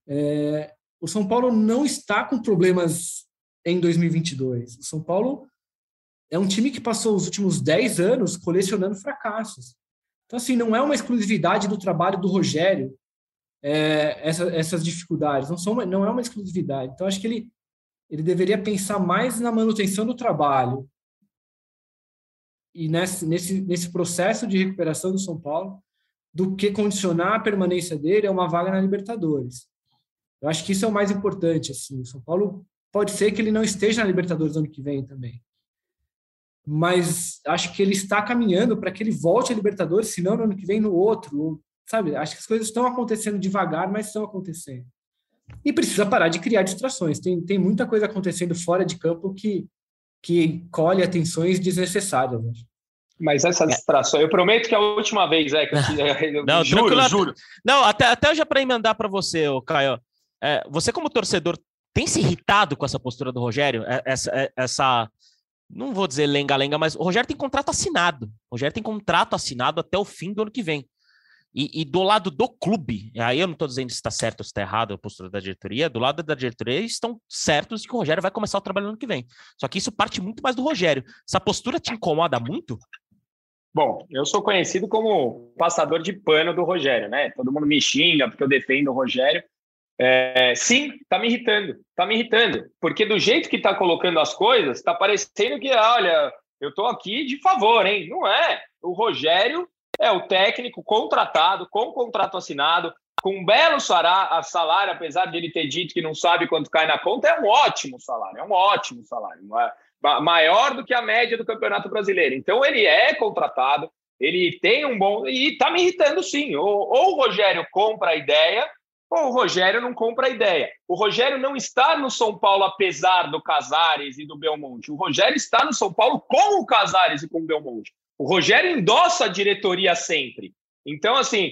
É, o São Paulo não está com problemas em 2022. O São Paulo é um time que passou os últimos 10 anos colecionando fracassos. Então, assim, não é uma exclusividade do trabalho do Rogério é, essa, essas dificuldades, não, são não é uma exclusividade. Então, acho que ele, ele deveria pensar mais na manutenção do trabalho e nesse, nesse, nesse processo de recuperação do São Paulo do que condicionar a permanência dele a uma vaga na Libertadores. Eu acho que isso é o mais importante. Assim. O São Paulo pode ser que ele não esteja na Libertadores ano que vem também mas acho que ele está caminhando para que ele volte a Libertadores, se não no ano que vem no outro, sabe? Acho que as coisas estão acontecendo devagar, mas estão acontecendo. E precisa parar de criar distrações. Tem, tem muita coisa acontecendo fora de campo que, que colhe atenções desnecessárias. Mas essa distração, eu prometo que é a última vez, é que eu, não, juro, juro. Não, até, até já para emendar para você, Caio. É, você como torcedor tem se irritado com essa postura do Rogério? É, essa, é, essa não vou dizer lenga-lenga, mas o Rogério tem contrato assinado. O Rogério tem contrato assinado até o fim do ano que vem. E, e do lado do clube, aí eu não estou dizendo se está certo ou se está errado a postura da diretoria, do lado da diretoria estão certos de que o Rogério vai começar o trabalho no ano que vem. Só que isso parte muito mais do Rogério. Essa postura te incomoda muito? Bom, eu sou conhecido como passador de pano do Rogério, né? Todo mundo me xinga porque eu defendo o Rogério. É, sim, está me irritando, está me irritando, porque do jeito que está colocando as coisas, está parecendo que, olha, eu estou aqui de favor, hein? Não é. O Rogério é o técnico contratado, com contrato assinado, com um belo salário, apesar de ele ter dito que não sabe quanto cai na conta, é um ótimo salário, é um ótimo salário, é maior do que a média do Campeonato Brasileiro. Então ele é contratado, ele tem um bom. E está me irritando sim. Ou, ou o Rogério compra a ideia Bom, o Rogério não compra a ideia. O Rogério não está no São Paulo apesar do Casares e do Belmonte. O Rogério está no São Paulo com o Casares e com o Belmonte. O Rogério endossa a diretoria sempre. Então, assim,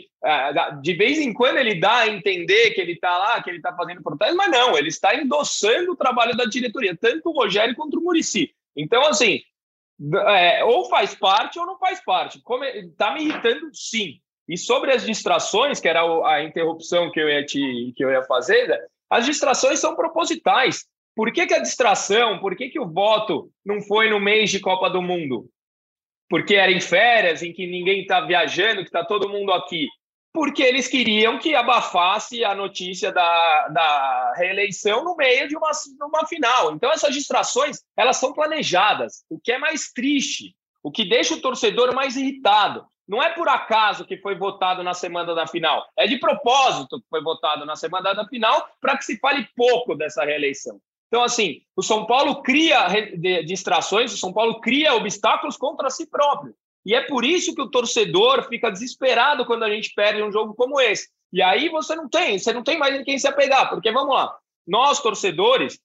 de vez em quando ele dá a entender que ele está lá, que ele está fazendo protesto, mas não, ele está endossando o trabalho da diretoria, tanto o Rogério quanto o Murici. Então, assim, é, ou faz parte ou não faz parte. Está me irritando, sim. E sobre as distrações, que era a interrupção que eu ia, te, que eu ia fazer, né? as distrações são propositais. Por que, que a distração, por que, que o voto não foi no mês de Copa do Mundo? Porque era em férias, em que ninguém está viajando, que está todo mundo aqui. Porque eles queriam que abafasse a notícia da, da reeleição no meio de uma, uma final. Então, essas distrações, elas são planejadas. O que é mais triste, o que deixa o torcedor mais irritado. Não é por acaso que foi votado na semana da final, é de propósito que foi votado na semana da final para que se fale pouco dessa reeleição. Então, assim, o São Paulo cria distrações, o São Paulo cria obstáculos contra si próprio. E é por isso que o torcedor fica desesperado quando a gente perde um jogo como esse. E aí você não tem, você não tem mais em quem se apegar, porque vamos lá, nós torcedores,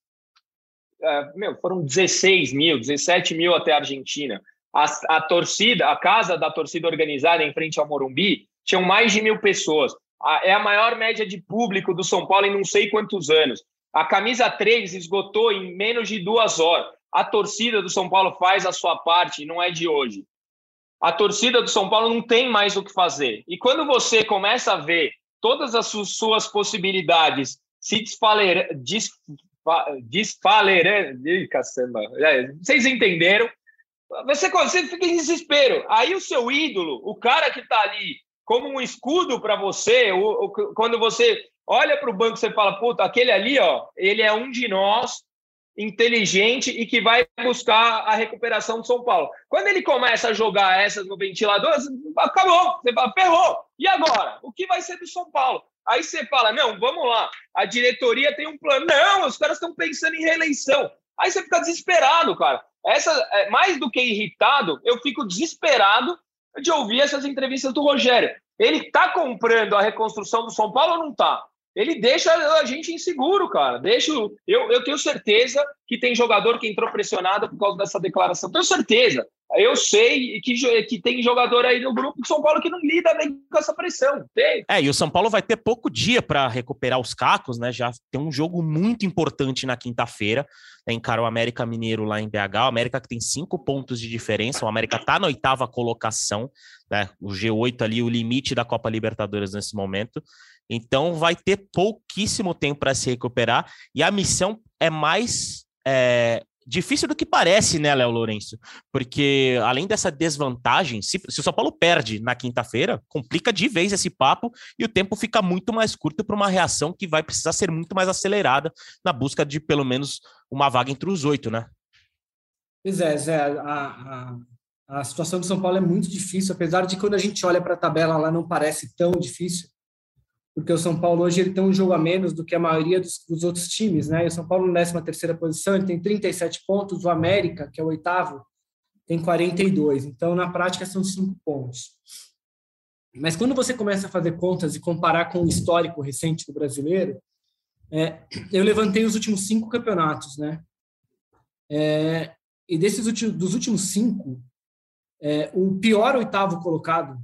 é, meu, foram 16 mil, 17 mil até a Argentina. A, a torcida, a casa da torcida organizada em frente ao Morumbi, tinham mais de mil pessoas. A, é a maior média de público do São Paulo em não sei quantos anos. A camisa 3 esgotou em menos de duas horas. A torcida do São Paulo faz a sua parte, não é de hoje. A torcida do São Paulo não tem mais o que fazer. E quando você começa a ver todas as suas possibilidades se desfalerando, desfalerando, é, vocês entenderam? Você, você fica em desespero. Aí o seu ídolo, o cara que está ali como um escudo para você, o, o, quando você olha para o banco, você fala, puta, aquele ali, ó, ele é um de nós, inteligente e que vai buscar a recuperação do São Paulo. Quando ele começa a jogar essas no ventilador, acabou, você fala, ferrou. E agora? O que vai ser do São Paulo? Aí você fala, não, vamos lá, a diretoria tem um plano. Não, os caras estão pensando em reeleição. Aí você fica desesperado, cara. Essa, é, mais do que irritado, eu fico desesperado de ouvir essas entrevistas do Rogério. Ele está comprando a reconstrução do São Paulo ou não está? ele deixa a gente inseguro, cara. Deixa, eu, eu tenho certeza que tem jogador que entrou pressionado por causa dessa declaração. Tenho certeza. Eu sei que, que tem jogador aí no grupo do São Paulo que não lida bem com essa pressão. Tem. É, e o São Paulo vai ter pouco dia para recuperar os cacos, né? Já tem um jogo muito importante na quinta-feira. Né? Encara o América Mineiro lá em BH. O América que tem cinco pontos de diferença. O América tá na oitava colocação, né? O G8 ali, o limite da Copa Libertadores nesse momento. Então vai ter pouquíssimo tempo para se recuperar e a missão é mais é, difícil do que parece, né, Léo Lourenço? Porque além dessa desvantagem, se, se o São Paulo perde na quinta-feira, complica de vez esse papo e o tempo fica muito mais curto para uma reação que vai precisar ser muito mais acelerada na busca de pelo menos uma vaga entre os oito, né? Pois é, Zé, a, a, a situação do São Paulo é muito difícil, apesar de quando a gente olha para a tabela lá não parece tão difícil porque o São Paulo hoje ele tem um jogo a menos do que a maioria dos, dos outros times, né? E o São Paulo na 13 terceira posição, ele tem 37 pontos, o América, que é o oitavo, tem 42. Então, na prática, são cinco pontos. Mas quando você começa a fazer contas e comparar com o histórico recente do brasileiro, é, eu levantei os últimos cinco campeonatos, né? É, e desses últimos, dos últimos cinco, é, o pior oitavo colocado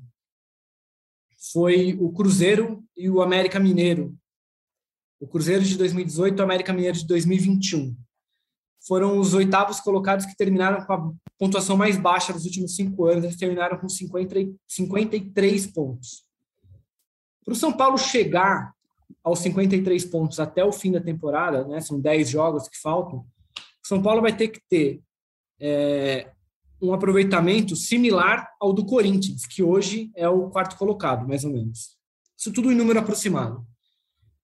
foi o Cruzeiro e o América Mineiro. O Cruzeiro de 2018 e o América Mineiro de 2021. Foram os oitavos colocados que terminaram com a pontuação mais baixa dos últimos cinco anos. Eles terminaram com 50, 53 pontos. Para o São Paulo chegar aos 53 pontos até o fim da temporada, né, são 10 jogos que faltam, o São Paulo vai ter que ter é, um aproveitamento similar ao do Corinthians, que hoje é o quarto colocado, mais ou menos. Isso tudo em número aproximado.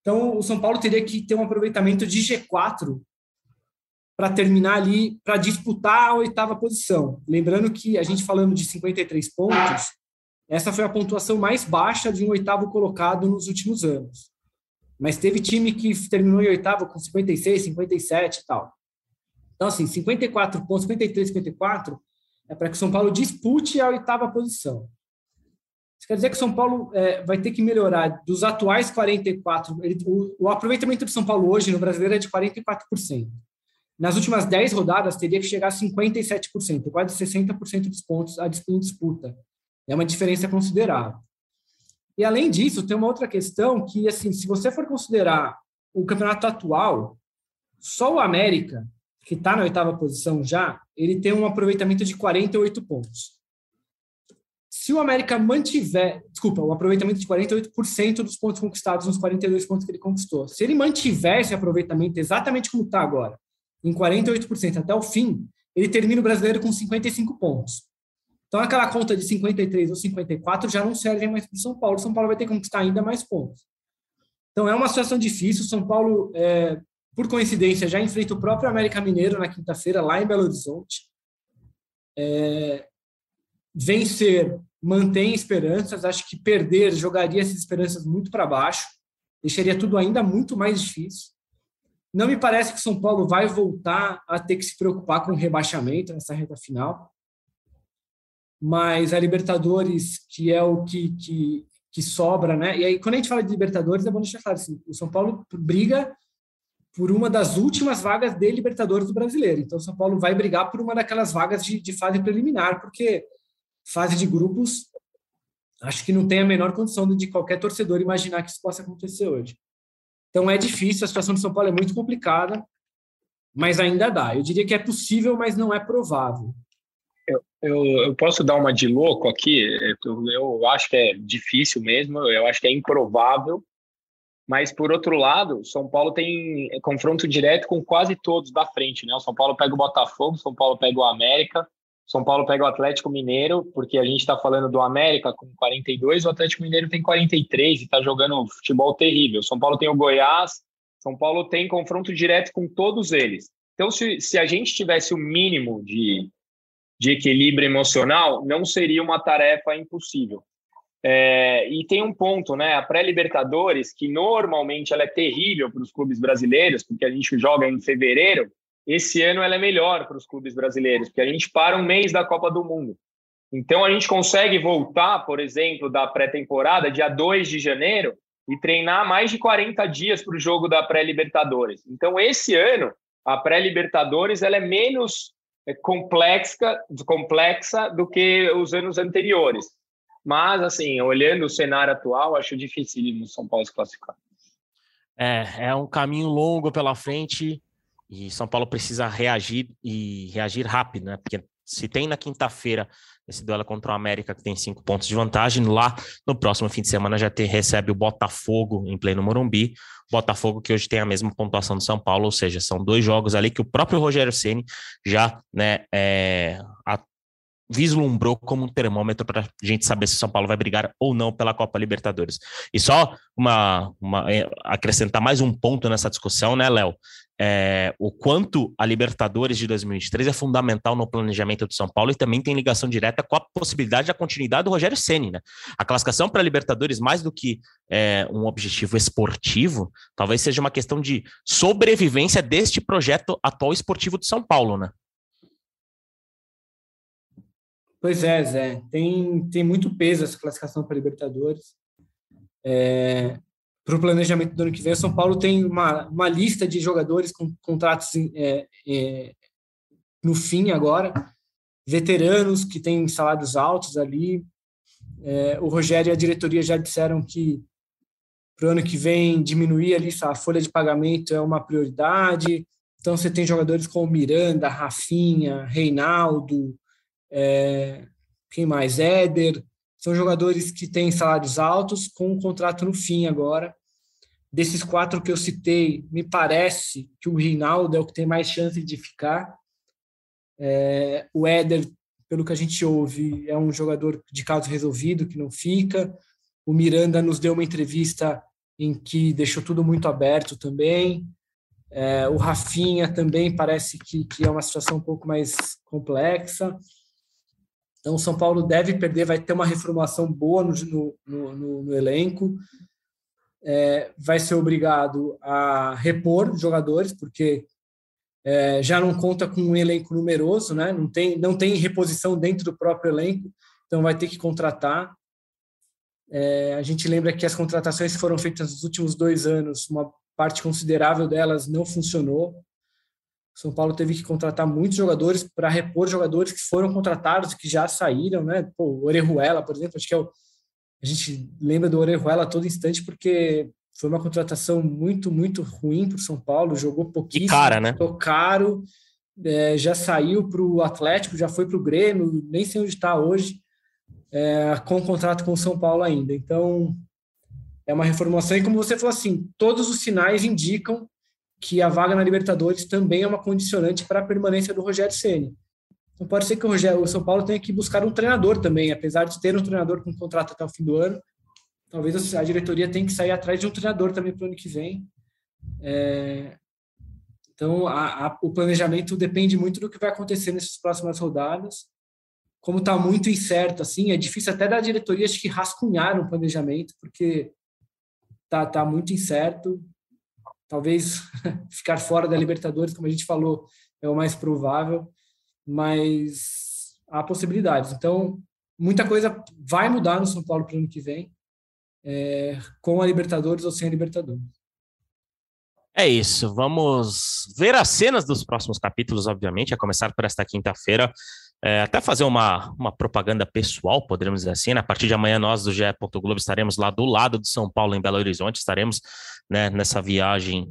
Então, o São Paulo teria que ter um aproveitamento de G4 para terminar ali, para disputar a oitava posição. Lembrando que a gente falando de 53 pontos, essa foi a pontuação mais baixa de um oitavo colocado nos últimos anos. Mas teve time que terminou em oitavo com 56, 57 e tal. Então, assim, 54 pontos, 53, 54 é para que São Paulo dispute a oitava posição. Isso quer dizer que São Paulo é, vai ter que melhorar dos atuais 44%. Ele, o, o, aproveitamento do São Paulo hoje no brasileiro é de 44%. Nas últimas 10 rodadas, teria que chegar a 57%, quase 60% dos pontos a disputa. É uma diferença considerável. E, além disso, tem uma outra questão que, assim, se você for considerar o campeonato atual, só o América que está na oitava posição já, ele tem um aproveitamento de 48 pontos. Se o América mantiver, desculpa, o aproveitamento de 48% dos pontos conquistados nos 42 pontos que ele conquistou. Se ele mantiver esse aproveitamento exatamente como está agora, em 48% até o fim, ele termina o brasileiro com 55 pontos. Então, aquela conta de 53 ou 54 já não serve mais para o São Paulo. São Paulo vai ter que conquistar ainda mais pontos. Então, é uma situação difícil. São Paulo, é, por coincidência, já enfrenta o próprio América Mineiro na quinta-feira, lá em Belo Horizonte. É, vencer mantém esperanças. Acho que perder jogaria essas esperanças muito para baixo, deixaria tudo ainda muito mais difícil. Não me parece que São Paulo vai voltar a ter que se preocupar com rebaixamento nessa reta final. Mas a Libertadores, que é o que, que, que sobra, né? E aí, quando a gente fala de Libertadores, é bom deixar claro assim, o São Paulo briga por uma das últimas vagas de Libertadores do brasileiro. Então, São Paulo vai brigar por uma daquelas vagas de, de fase preliminar, porque fase de grupos, acho que não tem a menor condição de qualquer torcedor imaginar que isso possa acontecer hoje. Então é difícil, a situação do São Paulo é muito complicada, mas ainda dá. Eu diria que é possível, mas não é provável. Eu, eu, eu posso dar uma de louco aqui? Eu, eu acho que é difícil mesmo, eu acho que é improvável, mas por outro lado, São Paulo tem confronto direto com quase todos da frente, né? O São Paulo pega o Botafogo, São Paulo pega o América, são Paulo pega o Atlético Mineiro, porque a gente está falando do América com 42, o Atlético Mineiro tem 43 e está jogando futebol terrível. São Paulo tem o Goiás, São Paulo tem confronto direto com todos eles. Então, se, se a gente tivesse o mínimo de, de equilíbrio emocional, não seria uma tarefa impossível. É, e tem um ponto, né? A pré-Libertadores, que normalmente ela é terrível para os clubes brasileiros, porque a gente joga em fevereiro, esse ano ela é melhor para os clubes brasileiros, porque a gente para um mês da Copa do Mundo. Então a gente consegue voltar, por exemplo, da pré-temporada, dia 2 de janeiro, e treinar mais de 40 dias para o jogo da pré-Libertadores. Então, esse ano, a pré-Libertadores ela é menos é, complexa, complexa do que os anos anteriores. Mas, assim, olhando o cenário atual, acho difícil o São Paulo se classificar. É, é um caminho longo pela frente e São Paulo precisa reagir e reagir rápido, né? Porque se tem na quinta-feira esse duelo contra o América, que tem cinco pontos de vantagem, lá no próximo fim de semana já ter, recebe o Botafogo em pleno Morumbi. Botafogo que hoje tem a mesma pontuação do São Paulo, ou seja, são dois jogos ali que o próprio Rogério Ceni já né, é, vislumbrou como um termômetro para a gente saber se São Paulo vai brigar ou não pela Copa Libertadores. E só uma, uma é, acrescentar mais um ponto nessa discussão, né, Léo? É, o quanto a Libertadores de 2023 é fundamental no planejamento do São Paulo e também tem ligação direta com a possibilidade da continuidade do Rogério Ceni, né? A classificação para a Libertadores, mais do que é, um objetivo esportivo, talvez seja uma questão de sobrevivência deste projeto atual esportivo do São Paulo, né? Pois é, Zé. Tem, tem muito peso essa classificação para a Libertadores. É, para o planejamento do ano que vem, São Paulo tem uma, uma lista de jogadores com contratos é, é, no fim agora, veteranos que têm salários altos ali. É, o Rogério e a diretoria já disseram que para o ano que vem diminuir ali a folha de pagamento é uma prioridade. Então você tem jogadores como Miranda, Rafinha, Reinaldo, é, quem mais? Éder. São jogadores que têm salários altos com um contrato no fim agora. Desses quatro que eu citei, me parece que o Rinaldo é o que tem mais chance de ficar. É, o Éder, pelo que a gente ouve, é um jogador de caso resolvido, que não fica. O Miranda nos deu uma entrevista em que deixou tudo muito aberto também. É, o Rafinha também parece que, que é uma situação um pouco mais complexa. Então, o São Paulo deve perder, vai ter uma reformulação boa no, no, no, no elenco, é, vai ser obrigado a repor jogadores, porque é, já não conta com um elenco numeroso, né? não, tem, não tem reposição dentro do próprio elenco, então vai ter que contratar. É, a gente lembra que as contratações que foram feitas nos últimos dois anos, uma parte considerável delas não funcionou. São Paulo teve que contratar muitos jogadores para repor jogadores que foram contratados que já saíram, né? Pô, o Orejuela, por exemplo, acho que é o, a gente lembra do Orejuela a todo instante porque foi uma contratação muito, muito ruim para o São Paulo, jogou pouquinho, cara, né? Caro, é, já saiu para o Atlético, já foi para o Grêmio, nem sei onde está hoje, é, com contrato com o São Paulo ainda. Então, é uma reformulação, e como você falou assim, todos os sinais indicam que a vaga na Libertadores também é uma condicionante para a permanência do Rogério Ceni. Então pode ser que o, Rogério, o São Paulo tenha que buscar um treinador também, apesar de ter um treinador com contrato até o fim do ano. Talvez a diretoria tenha que sair atrás de um treinador também para o ano que vem. É, então, a, a, o planejamento depende muito do que vai acontecer nessas próximas rodadas. Como está muito incerto, assim, é difícil até da diretoria acho que rascunhar um planejamento, porque tá, tá muito incerto. Talvez ficar fora da Libertadores, como a gente falou, é o mais provável, mas há possibilidades. Então, muita coisa vai mudar no São Paulo para o ano que vem, é, com a Libertadores ou sem a Libertadores. É isso, vamos ver as cenas dos próximos capítulos, obviamente, a começar por esta quinta-feira. É, até fazer uma, uma propaganda pessoal, poderíamos dizer assim. Né? A partir de amanhã, nós do GE. Globo estaremos lá do lado de São Paulo, em Belo Horizonte. Estaremos né, nessa viagem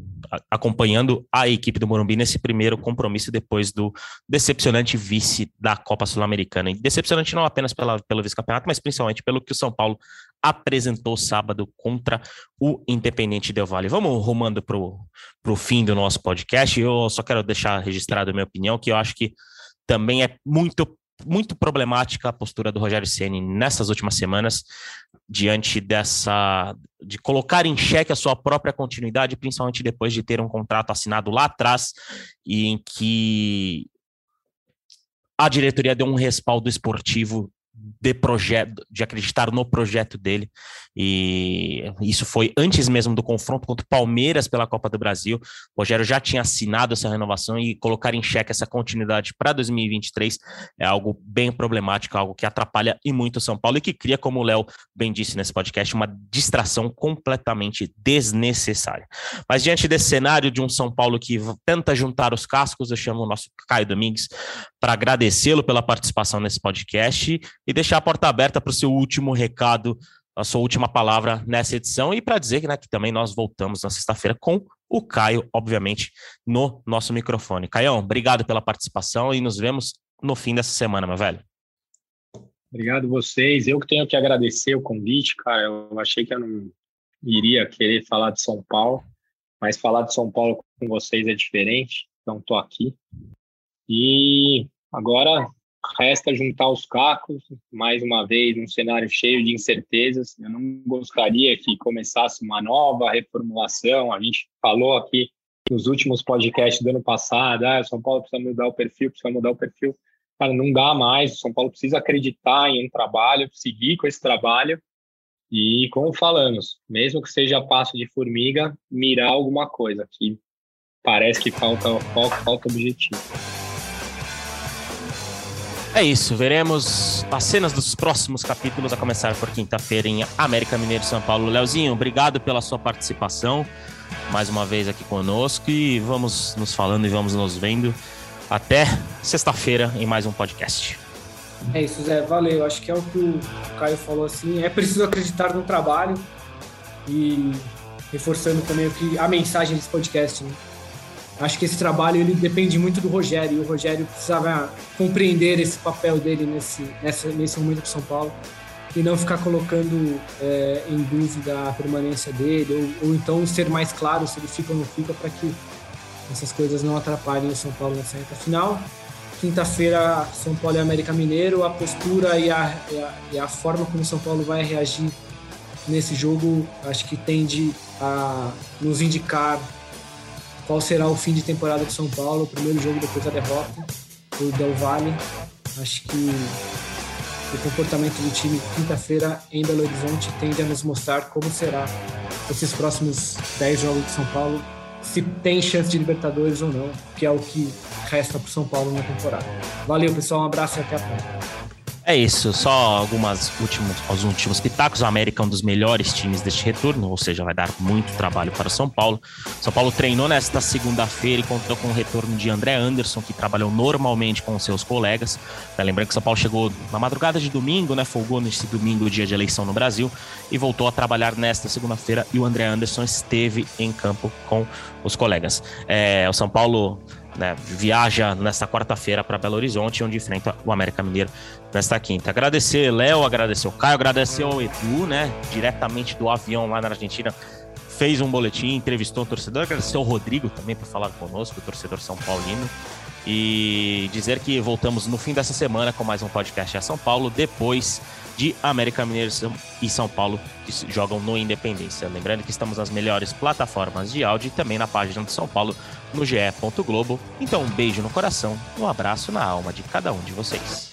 acompanhando a equipe do Morumbi nesse primeiro compromisso depois do decepcionante vice da Copa Sul-Americana. Decepcionante não apenas pela, pelo vice-campeonato, mas principalmente pelo que o São Paulo apresentou sábado contra o Independente Del Vale. Vamos rumando para o fim do nosso podcast. Eu só quero deixar registrado a minha opinião, que eu acho que também é muito muito problemática a postura do Rogério Ceni nessas últimas semanas diante dessa de colocar em xeque a sua própria continuidade, principalmente depois de ter um contrato assinado lá atrás e em que a diretoria deu um respaldo esportivo de projeto, de acreditar no projeto dele. E isso foi antes mesmo do confronto contra o Palmeiras pela Copa do Brasil. O Rogério já tinha assinado essa renovação e colocar em xeque essa continuidade para 2023 é algo bem problemático, algo que atrapalha e muito o São Paulo e que cria, como o Léo bem disse nesse podcast, uma distração completamente desnecessária. Mas diante desse cenário de um São Paulo que tenta juntar os cascos, eu chamo o nosso Caio Domingues para agradecê-lo pela participação nesse podcast e deixar a porta aberta para o seu último recado, a sua última palavra nessa edição e para dizer né, que também nós voltamos na sexta-feira com o Caio, obviamente, no nosso microfone. Caião, obrigado pela participação e nos vemos no fim dessa semana, meu velho. Obrigado vocês. Eu que tenho que agradecer o convite, cara. Eu achei que eu não iria querer falar de São Paulo, mas falar de São Paulo com vocês é diferente. Então, estou aqui. E agora resta juntar os cacos, mais uma vez, num cenário cheio de incertezas. Eu não gostaria que começasse uma nova reformulação. A gente falou aqui nos últimos podcasts do ano passado, ah, São Paulo precisa mudar o perfil, precisa mudar o perfil. Cara, não dá mais. O São Paulo precisa acreditar em um trabalho, seguir com esse trabalho e, como falamos, mesmo que seja passo de formiga, mirar alguma coisa que parece que falta, falta, falta objetivo. É isso, veremos as cenas dos próximos capítulos, a começar por quinta-feira em América Mineiro São Paulo. Leozinho, obrigado pela sua participação mais uma vez aqui conosco e vamos nos falando e vamos nos vendo até sexta-feira em mais um podcast. É isso, Zé, valeu. Acho que é o que o Caio falou assim, é preciso acreditar no trabalho e reforçando também a mensagem desse podcast, né? Acho que esse trabalho ele depende muito do Rogério e o Rogério precisava compreender esse papel dele nesse, nessa, nesse momento do São Paulo e não ficar colocando é, em dúvida a permanência dele ou, ou, então ser mais claro se ele fica ou não fica para que essas coisas não atrapalhem o São Paulo nessa reta final. Quinta-feira, São Paulo e América Mineiro, a postura e a, e a, e a forma como o São Paulo vai reagir nesse jogo acho que tende a nos indicar qual será o fim de temporada de São Paulo, o primeiro jogo depois da derrota do Del Valle. Acho que o comportamento do time quinta-feira em Belo Horizonte tende a nos mostrar como será esses próximos 10 jogos de São Paulo, se tem chance de Libertadores ou não, que é o que resta para o São Paulo na temporada. Valeu, pessoal, um abraço e até a próxima. É isso, só algumas últimos, os últimos pitacos. O América é um dos melhores times deste retorno, ou seja, vai dar muito trabalho para o São Paulo. São Paulo treinou nesta segunda-feira e contou com o retorno de André Anderson, que trabalhou normalmente com seus colegas. Lembrando que São Paulo chegou na madrugada de domingo, né? Folgou nesse domingo, dia de eleição no Brasil, e voltou a trabalhar nesta segunda-feira. E o André Anderson esteve em campo com os colegas. É, o São Paulo né, viaja nesta quarta-feira para Belo Horizonte, onde enfrenta o América Mineiro nesta quinta. Agradecer Léo, agradecer o Caio, agradecer o Edu, né, diretamente do avião lá na Argentina, fez um boletim, entrevistou um torcedor, agradecer o Rodrigo também por falar conosco, o torcedor São Paulino. E dizer que voltamos no fim dessa semana com mais um podcast a São Paulo, depois de América Mineiro e São Paulo, que jogam no Independência. Lembrando que estamos nas melhores plataformas de áudio e também na página de São Paulo, no GE. Globo. Então, um beijo no coração, um abraço na alma de cada um de vocês.